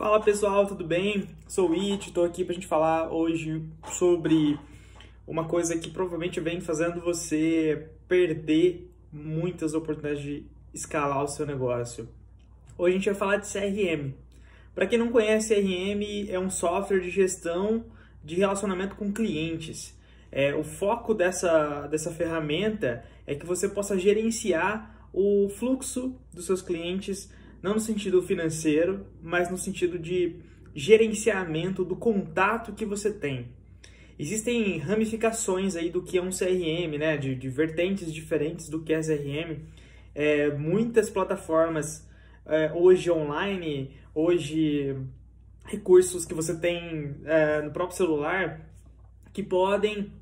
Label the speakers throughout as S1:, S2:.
S1: Fala pessoal, tudo bem? Sou o It, estou aqui para a gente falar hoje sobre uma coisa que provavelmente vem fazendo você perder muitas oportunidades de escalar o seu negócio. Hoje a gente vai falar de CRM. Para quem não conhece, CRM é um software de gestão de relacionamento com clientes. É, o foco dessa, dessa ferramenta é que você possa gerenciar o fluxo dos seus clientes não no sentido financeiro, mas no sentido de gerenciamento do contato que você tem. Existem ramificações aí do que é um CRM, né, de, de vertentes diferentes do que é CRM. É, muitas plataformas é, hoje online, hoje recursos que você tem é, no próprio celular que podem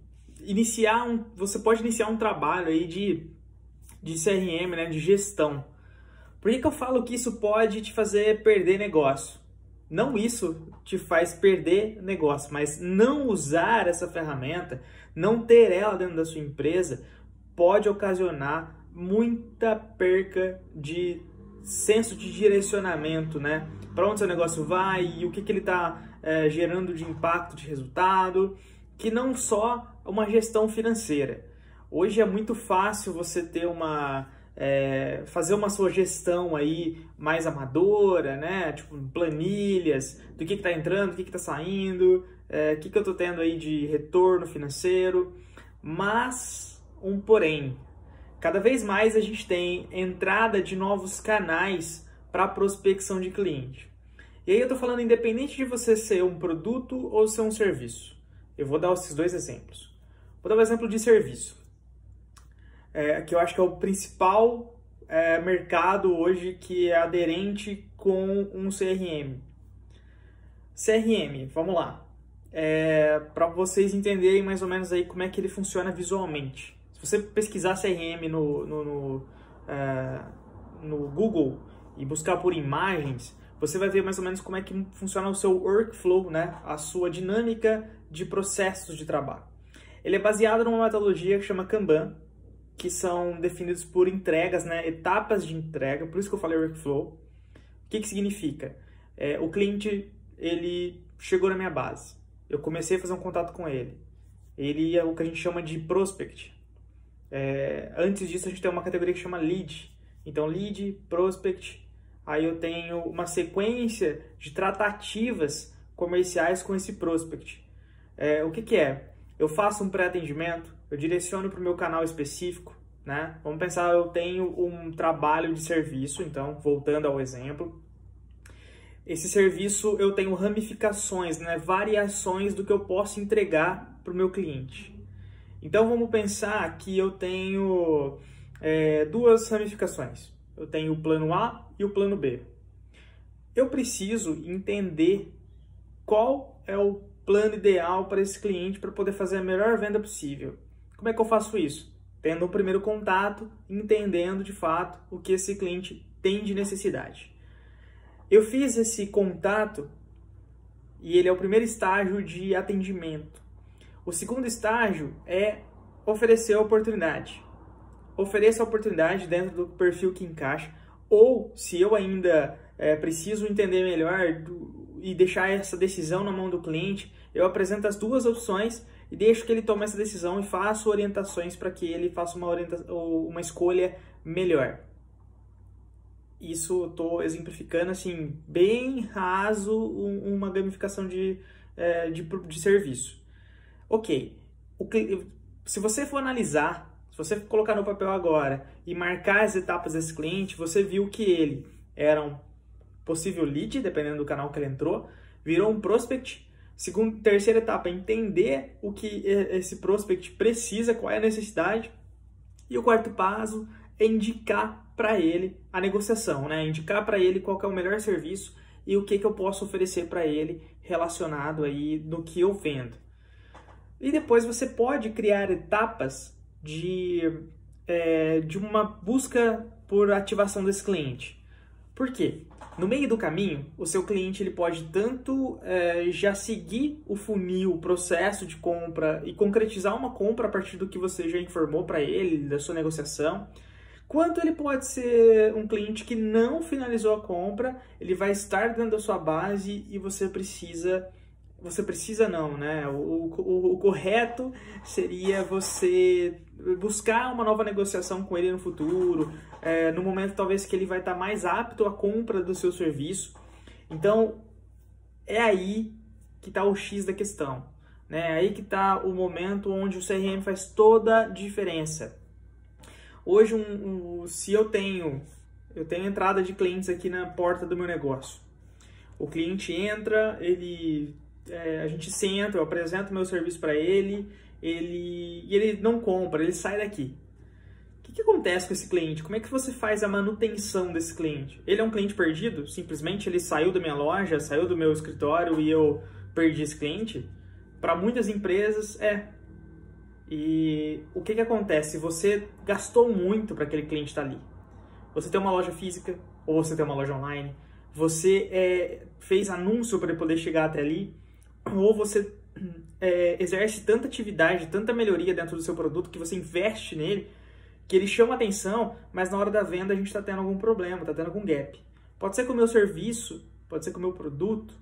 S1: iniciar um, você pode iniciar um trabalho aí de, de CRM, né, de gestão. Por que, que eu falo que isso pode te fazer perder negócio? Não isso te faz perder negócio, mas não usar essa ferramenta, não ter ela dentro da sua empresa, pode ocasionar muita perca de senso de direcionamento, né? Para onde seu negócio vai e o que, que ele está é, gerando de impacto de resultado, que não só uma gestão financeira. Hoje é muito fácil você ter uma é, fazer uma sua gestão aí mais amadora, né? Tipo, planilhas, do que está entrando, do que está saindo, é, o que, que eu estou tendo aí de retorno financeiro. Mas, um porém, cada vez mais a gente tem entrada de novos canais para prospecção de cliente. E aí eu estou falando independente de você ser um produto ou ser um serviço. Eu vou dar esses dois exemplos. Vou dar um exemplo de serviço é, que eu acho que é o principal é, mercado hoje que é aderente com um CRM. CRM, vamos lá. É, para vocês entenderem mais ou menos aí como é que ele funciona visualmente. Se você pesquisar CRM no, no, no, é, no Google e buscar por imagens, você vai ver mais ou menos como é que funciona o seu workflow, né? a sua dinâmica de processos de trabalho. Ele é baseado numa metodologia que chama Kanban, que são definidos por entregas, né, etapas de entrega, por isso que eu falei workflow. O que, que significa? É, o cliente ele chegou na minha base, eu comecei a fazer um contato com ele. Ele é o que a gente chama de prospect. É, antes disso, a gente tem uma categoria que chama lead. Então, lead, prospect. Aí eu tenho uma sequência de tratativas comerciais com esse prospect. É, o que, que é? Eu faço um pré-atendimento, eu direciono para o meu canal específico, né? Vamos pensar, eu tenho um trabalho de serviço, então, voltando ao exemplo, esse serviço eu tenho ramificações, né? variações do que eu posso entregar para o meu cliente. Então vamos pensar que eu tenho é, duas ramificações. Eu tenho o plano A e o plano B. Eu preciso entender qual é o plano ideal para esse cliente para poder fazer a melhor venda possível. Como é que eu faço isso? Tendo o primeiro contato, entendendo de fato o que esse cliente tem de necessidade. Eu fiz esse contato e ele é o primeiro estágio de atendimento. O segundo estágio é oferecer a oportunidade. Ofereça a oportunidade dentro do perfil que encaixa, ou se eu ainda é, preciso entender melhor do, e deixar essa decisão na mão do cliente, eu apresento as duas opções e deixo que ele tome essa decisão e faço orientações para que ele faça uma, uma escolha melhor. Isso estou exemplificando assim, bem raso, uma gamificação de, é, de, de, serviço. Ok, se você for analisar, se você colocar no papel agora e marcar as etapas desse cliente, você viu que ele era um possível lead, dependendo do canal que ele entrou, virou um prospect, Segundo, terceira etapa, entender o que esse prospect precisa, qual é a necessidade. E o quarto passo é indicar para ele a negociação, né? Indicar para ele qual é o melhor serviço e o que, que eu posso oferecer para ele relacionado aí do que eu vendo. E depois você pode criar etapas de, é, de uma busca por ativação desse cliente. Por quê? No meio do caminho, o seu cliente ele pode tanto é, já seguir o funil, o processo de compra e concretizar uma compra a partir do que você já informou para ele, da sua negociação, quanto ele pode ser um cliente que não finalizou a compra, ele vai estar dentro da sua base e você precisa você precisa não, né? O, o, o, correto seria você buscar uma nova negociação com ele no futuro, é, no momento talvez que ele vai estar mais apto à compra do seu serviço. Então, é aí que está o X da questão. Né? É aí que está o momento onde o CRM faz toda a diferença. Hoje, um, um, se eu tenho, eu tenho entrada de clientes aqui na porta do meu negócio. O cliente entra, ele, é, a gente senta, eu apresento meu serviço para ele, ele e ele não compra, ele sai daqui. O que, que acontece com esse cliente? Como é que você faz a manutenção desse cliente? Ele é um cliente perdido? Simplesmente ele saiu da minha loja, saiu do meu escritório e eu perdi esse cliente? Para muitas empresas, é. E o que, que acontece? Você gastou muito para aquele cliente estar tá ali. Você tem uma loja física ou você tem uma loja online. Você é, fez anúncio para poder chegar até ali. Ou você é, exerce tanta atividade, tanta melhoria dentro do seu produto que você investe nele que ele chama atenção, mas na hora da venda a gente está tendo algum problema, está tendo algum gap. Pode ser com o meu serviço, pode ser com o meu produto.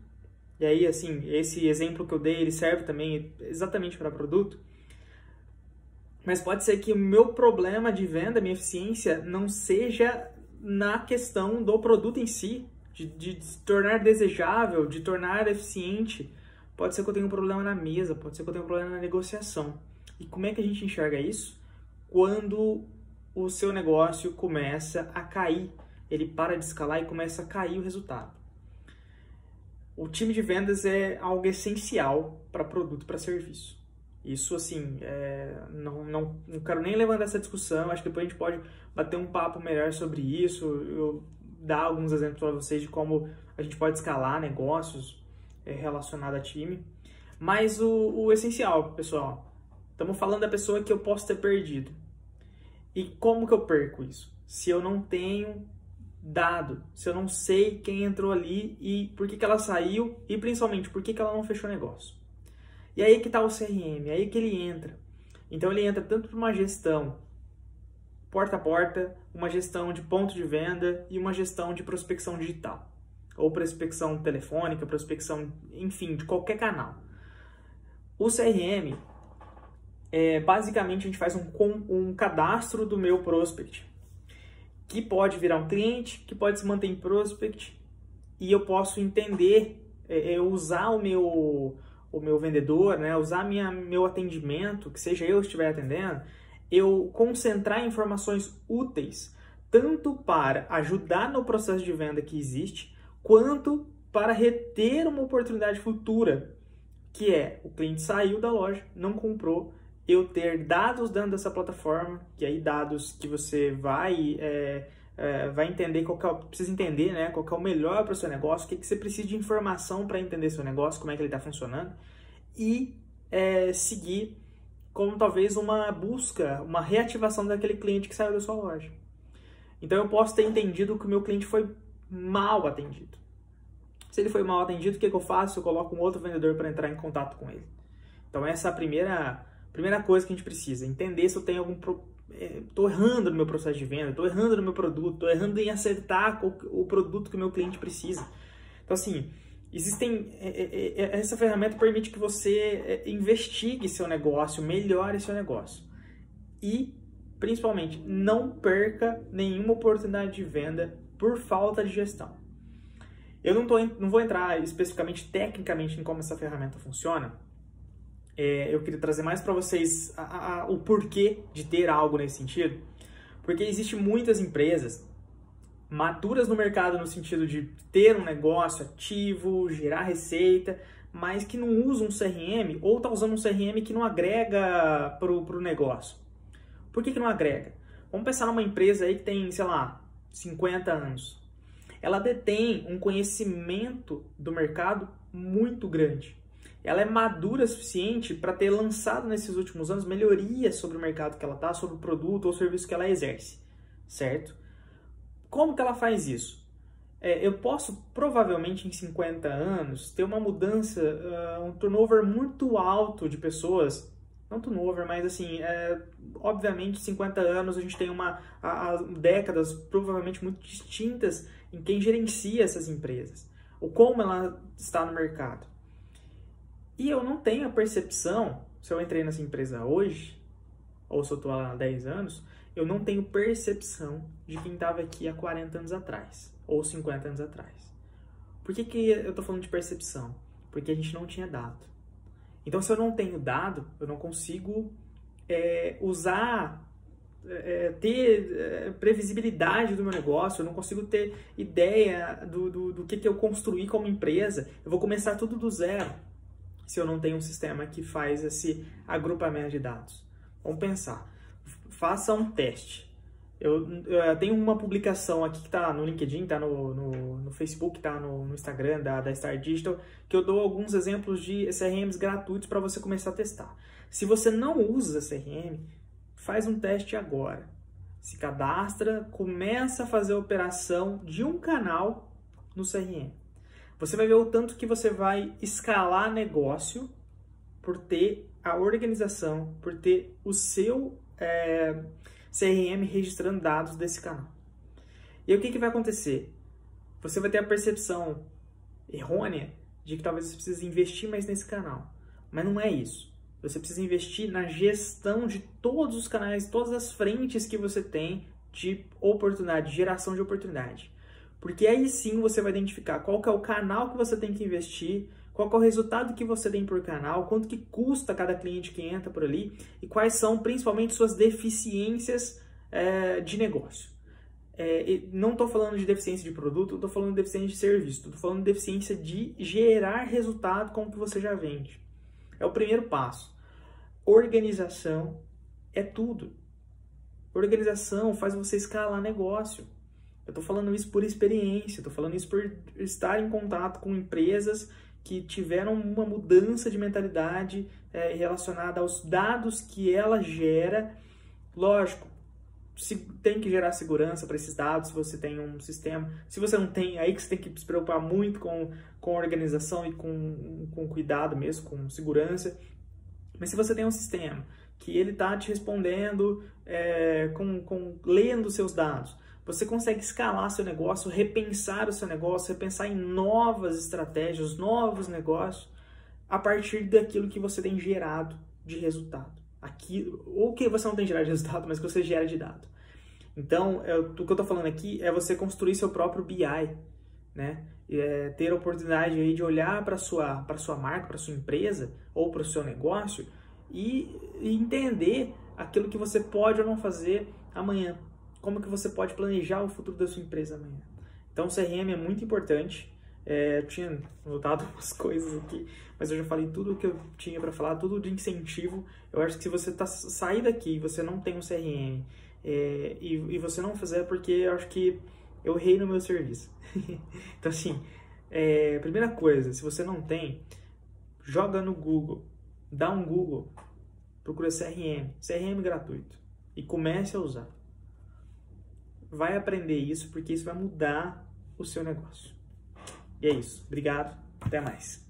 S1: E aí, assim, esse exemplo que eu dei, ele serve também exatamente para produto. Mas pode ser que o meu problema de venda, minha eficiência, não seja na questão do produto em si, de, de se tornar desejável, de tornar eficiente. Pode ser que eu tenha um problema na mesa, pode ser que eu tenha um problema na negociação. E como é que a gente enxerga isso? Quando o seu negócio começa a cair, ele para de escalar e começa a cair o resultado. O time de vendas é algo essencial para produto, para serviço. Isso, assim, é, não, não, não quero nem levantar essa discussão, acho que depois a gente pode bater um papo melhor sobre isso, eu dar alguns exemplos para vocês de como a gente pode escalar negócios é, relacionados a time. Mas o, o essencial, pessoal, estamos falando da pessoa que eu posso ter perdido. E como que eu perco isso? Se eu não tenho dado, se eu não sei quem entrou ali e por que, que ela saiu e principalmente por que, que ela não fechou negócio. E aí que está o CRM, aí que ele entra. Então ele entra tanto para uma gestão porta a porta, uma gestão de ponto de venda e uma gestão de prospecção digital. Ou prospecção telefônica, prospecção, enfim, de qualquer canal. O CRM, é, basicamente, a gente faz um, um cadastro do meu prospect, que pode virar um cliente, que pode se manter em prospect, e eu posso entender, é, é usar o meu o meu vendedor, né, usar minha, meu atendimento, que seja eu que estiver atendendo, eu concentrar informações úteis tanto para ajudar no processo de venda que existe, quanto para reter uma oportunidade futura, que é o cliente saiu da loja, não comprou, eu ter dados dentro dessa plataforma, que aí dados que você vai é, é, vai entender qual é, precisa entender, né, qual é o melhor para o seu negócio, o que, que você precisa de informação para entender seu negócio, como é que ele está funcionando, e é, seguir como talvez uma busca, uma reativação daquele cliente que saiu da sua loja. Então eu posso ter entendido que o meu cliente foi mal atendido. Se ele foi mal atendido, o que, que eu faço? Eu coloco um outro vendedor para entrar em contato com ele. Então essa é a primeira, primeira coisa que a gente precisa, entender se eu tenho algum estou é, errando no meu processo de venda, estou errando no meu produto, estou errando em acertar o, produto que o meu cliente precisa. Então, assim, existem. É, é, essa ferramenta permite que você investigue seu negócio, melhore seu negócio. E, principalmente, não perca nenhuma oportunidade de venda por falta de gestão. Eu não, tô, não vou entrar especificamente tecnicamente em como essa ferramenta funciona, é, eu queria trazer mais para vocês a, a, o porquê de ter algo nesse sentido. Porque existem muitas empresas maturas no mercado no sentido de ter um negócio ativo, gerar receita, mas que não usam um CRM ou está usando um CRM que não agrega para o negócio. Por que, que não agrega? Vamos pensar numa empresa aí que tem, sei lá, 50 anos. Ela detém um conhecimento do mercado muito grande ela é madura o suficiente para ter lançado nesses últimos anos melhorias sobre o mercado que ela está, sobre o produto ou serviço que ela exerce, certo? Como que ela faz isso? É, eu posso provavelmente em 50 anos ter uma mudança, uh, um turnover muito alto de pessoas não turnover, mas assim, é, obviamente 50 anos a gente tem uma a, a, décadas provavelmente muito distintas em quem gerencia essas empresas, ou como ela está no mercado. E eu não tenho a percepção, se eu entrei nessa empresa hoje, ou se eu estou lá há 10 anos, eu não tenho percepção de quem estava aqui há 40 anos atrás, ou 50 anos atrás. Por que, que eu estou falando de percepção? Porque a gente não tinha dado. Então, se eu não tenho dado, eu não consigo é, usar, é, ter é, previsibilidade do meu negócio, eu não consigo ter ideia do, do, do que, que eu construí como empresa. Eu vou começar tudo do zero se eu não tenho um sistema que faz esse agrupamento de dados. Vamos pensar. Faça um teste. Eu, eu tenho uma publicação aqui que está no LinkedIn, está no, no, no, Facebook, está no, no, Instagram da, da Star Digital, que eu dou alguns exemplos de CRMs gratuitos para você começar a testar. Se você não usa CRM, faz um teste agora. Se cadastra, começa a fazer a operação de um canal no CRM. Você vai ver o tanto que você vai escalar negócio por ter a organização, por ter o seu é, CRM registrando dados desse canal. E o que, que vai acontecer? Você vai ter a percepção errônea de que talvez você precise investir mais nesse canal. Mas não é isso. Você precisa investir na gestão de todos os canais, todas as frentes que você tem de oportunidade, de geração de oportunidade. Porque aí sim você vai identificar qual é o canal que você tem que investir, qual é o resultado que você tem por canal, quanto que custa cada cliente que entra por ali e quais são principalmente suas deficiências é, de negócio. É, não estou falando de deficiência de produto, estou falando de deficiência de serviço, estou falando de deficiência de gerar resultado com o que você já vende. É o primeiro passo. Organização é tudo. Organização faz você escalar negócio. Eu estou falando isso por experiência, estou falando isso por estar em contato com empresas que tiveram uma mudança de mentalidade é, relacionada aos dados que ela gera. Lógico, se tem que gerar segurança para esses dados, se você tem um sistema. Se você não tem, aí que você tem que se preocupar muito com, com organização e com, com cuidado mesmo, com segurança. Mas se você tem um sistema que ele está te respondendo é, com, com lendo seus dados, você consegue escalar seu negócio, repensar o seu negócio, repensar em novas estratégias, novos negócios, a partir daquilo que você tem gerado de resultado. Aquilo, ou que você não tem gerado de resultado, mas que você gera de dado. Então, é, o que eu estou falando aqui é você construir seu próprio BI, né? É, ter a oportunidade aí de olhar para sua para sua marca, para sua empresa ou para o seu negócio e, e entender aquilo que você pode ou não fazer amanhã como que você pode planejar o futuro da sua empresa amanhã. Então, o CRM é muito importante. É, eu tinha notado umas coisas aqui, mas eu já falei tudo o que eu tinha para falar, tudo de incentivo. Eu acho que se você tá sair daqui e você não tem um CRM é, e, e, você não fizer, porque eu acho que eu errei no meu serviço. então, assim, é, primeira coisa, se você não tem, joga no Google, dá um Google, procura CRM, CRM gratuito e comece a usar vai aprender isso, porque isso vai mudar o seu negócio. E é isso. Obrigado. Até mais.